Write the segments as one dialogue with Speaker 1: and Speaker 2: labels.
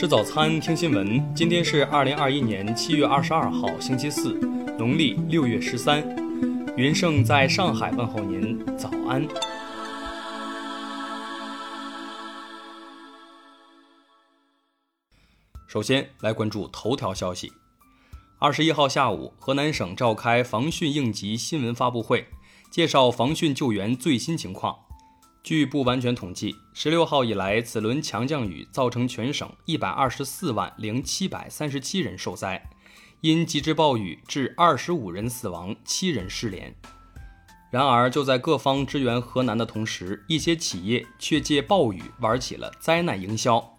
Speaker 1: 吃早餐，听新闻。今天是二零二一年七月二十二号，星期四，农历六月十三。云盛在上海问候您，早安。首先来关注头条消息。二十一号下午，河南省召开防汛应急新闻发布会，介绍防汛救援最新情况。据不完全统计，十六号以来，此轮强降雨造成全省一百二十四万零七百三十七人受灾，因极致暴雨致二十五人死亡，七人失联。然而，就在各方支援河南的同时，一些企业却借暴雨玩起了灾难营销。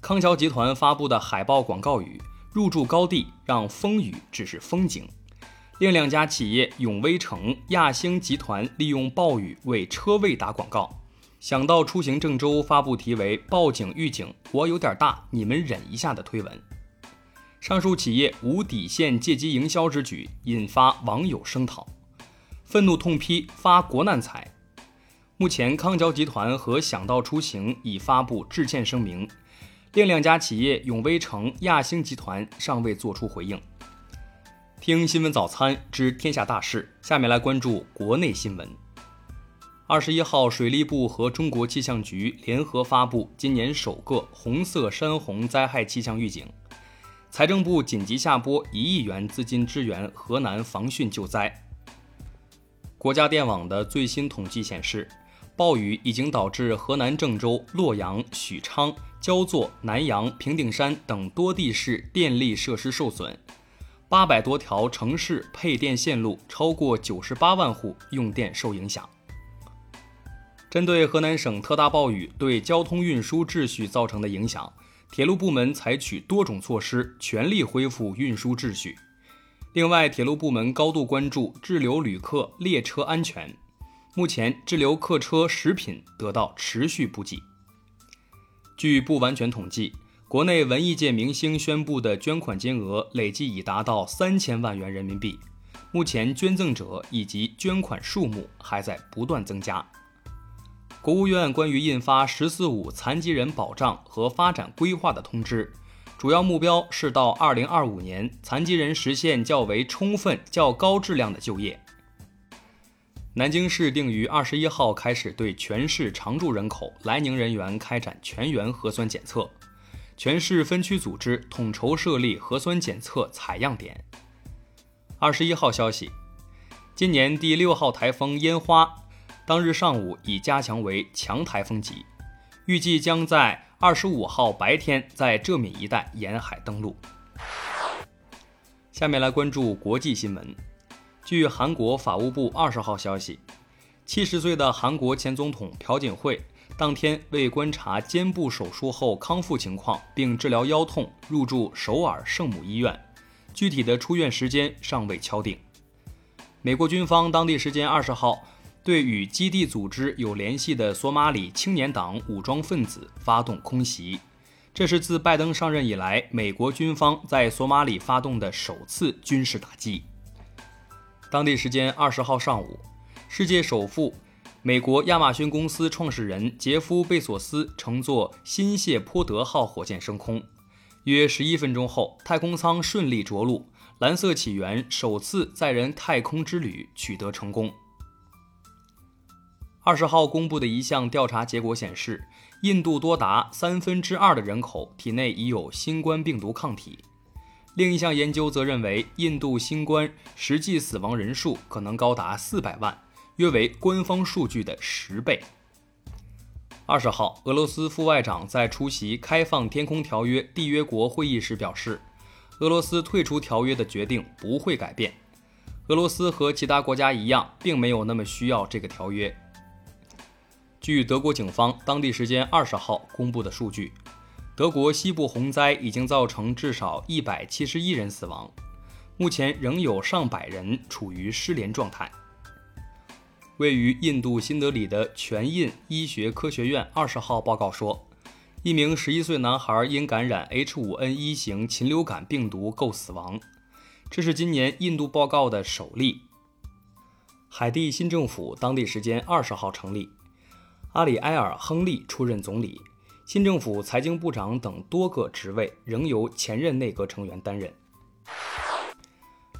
Speaker 1: 康桥集团发布的海报广告语：“入驻高地，让风雨只是风景。”另两家企业永威城、亚星集团利用暴雨为车位打广告。想到出行郑州发布题为“报警预警，我有点大，你们忍一下”的推文。上述企业无底线借机营销之举，引发网友声讨，愤怒痛批发国难财。目前，康桥集团和想到出行已发布致歉声明。另两家企业永威城、亚星集团尚未作出回应。听新闻早餐知天下大事，下面来关注国内新闻。二十一号，水利部和中国气象局联合发布今年首个红色山洪灾害气象预警。财政部紧急下拨一亿元资金支援河南防汛救灾。国家电网的最新统计显示，暴雨已经导致河南郑州、洛阳、许昌。焦作、南阳、平顶山等多地市电力设施受损，八百多条城市配电线路，超过九十八万户用电受影响。针对河南省特大暴雨对交通运输秩序造成的影响，铁路部门采取多种措施，全力恢复运输秩序。另外，铁路部门高度关注滞留旅客列车安全，目前滞留客车食品得到持续补给。据不完全统计，国内文艺界明星宣布的捐款金额累计已达到三千万元人民币。目前，捐赠者以及捐款数目还在不断增加。国务院关于印发“十四五”残疾人保障和发展规划的通知，主要目标是到二零二五年，残疾人实现较为充分、较高质量的就业。南京市定于二十一号开始对全市常住人口来宁人员开展全员核酸检测，全市分区组织统筹设立核酸检测采样点。二十一号消息，今年第六号台风烟花当日上午已加强为强台风级，预计将在二十五号白天在浙闽一带沿海登陆。下面来关注国际新闻。据韩国法务部二十号消息，七十岁的韩国前总统朴槿惠当天为观察肩部手术后康复情况并治疗腰痛，入住首尔圣母医院，具体的出院时间尚未敲定。美国军方当地时间二十号对与基地组织有联系的索马里青年党武装分子发动空袭，这是自拜登上任以来美国军方在索马里发动的首次军事打击。当地时间二十号上午，世界首富、美国亚马逊公司创始人杰夫·贝索斯乘坐新谢泼德号火箭升空。约十一分钟后，太空舱顺利着陆，蓝色起源首次载人太空之旅取得成功。二十号公布的一项调查结果显示，印度多达三分之二的人口体内已有新冠病毒抗体。另一项研究则认为，印度新冠实际死亡人数可能高达四百万，约为官方数据的十倍。二十号，俄罗斯副外长在出席开放天空条约缔约国会议时表示，俄罗斯退出条约的决定不会改变。俄罗斯和其他国家一样，并没有那么需要这个条约。据德国警方当地时间二十号公布的数据。德国西部洪灾已经造成至少一百七十一人死亡，目前仍有上百人处于失联状态。位于印度新德里的全印医学科学院二十号报告说，一名十一岁男孩因感染 H5N1 型禽流感病毒构死亡，这是今年印度报告的首例。海地新政府当地时间二十号成立，阿里埃尔·亨利出任总理。新政府财经部长等多个职位仍由前任内阁成员担任。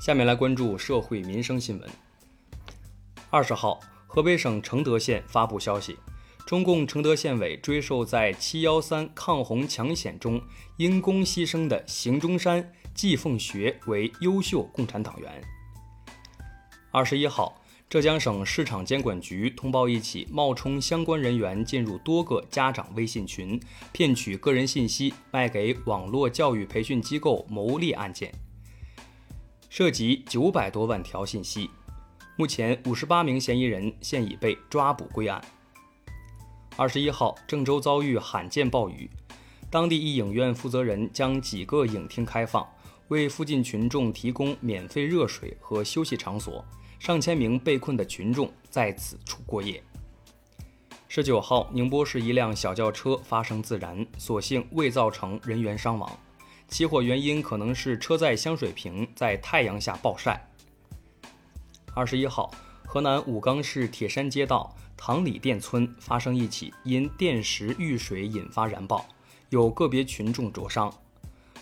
Speaker 1: 下面来关注社会民生新闻。二十号，河北省承德县发布消息，中共承德县委追授在七幺三抗洪抢险中因公牺牲的邢中山、季凤学为优秀共产党员。二十一号。浙江省市场监管局通报一起冒充相关人员进入多个家长微信群，骗取个人信息卖给网络教育培训机构牟利案件，涉及九百多万条信息。目前，五十八名嫌疑人现已被抓捕归案。二十一号，郑州遭遇罕见暴雨，当地一影院负责人将几个影厅开放，为附近群众提供免费热水和休息场所。上千名被困的群众在此处过夜。十九号，宁波市一辆小轿车发生自燃，所幸未造成人员伤亡。起火原因可能是车载香水瓶在太阳下暴晒。二十一号，河南武冈市铁山街道唐里店村发生一起因电石遇水引发燃爆，有个别群众灼伤。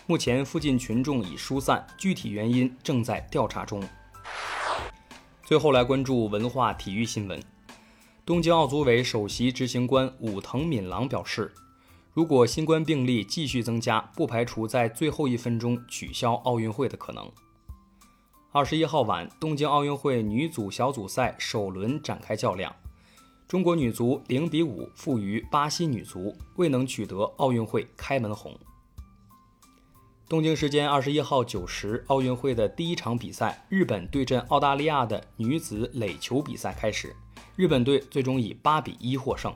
Speaker 1: 目前附近群众已疏散，具体原因正在调查中。最后来关注文化体育新闻。东京奥组委首席执行官武藤敏郎表示，如果新冠病例继续增加，不排除在最后一分钟取消奥运会的可能。二十一号晚，东京奥运会女组小组赛首轮展开较量，中国女足零比五负于巴西女足，未能取得奥运会开门红。东京时间二十一号九时，奥运会的第一场比赛——日本对阵澳大利亚的女子垒球比赛开始，日本队最终以八比一获胜。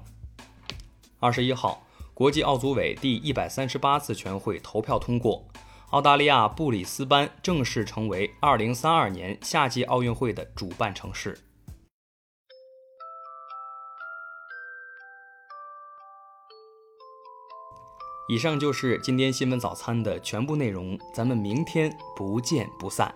Speaker 1: 二十一号，国际奥组委第一百三十八次全会投票通过，澳大利亚布里斯班正式成为2032年夏季奥运会的主办城市。以上就是今天新闻早餐的全部内容，咱们明天不见不散。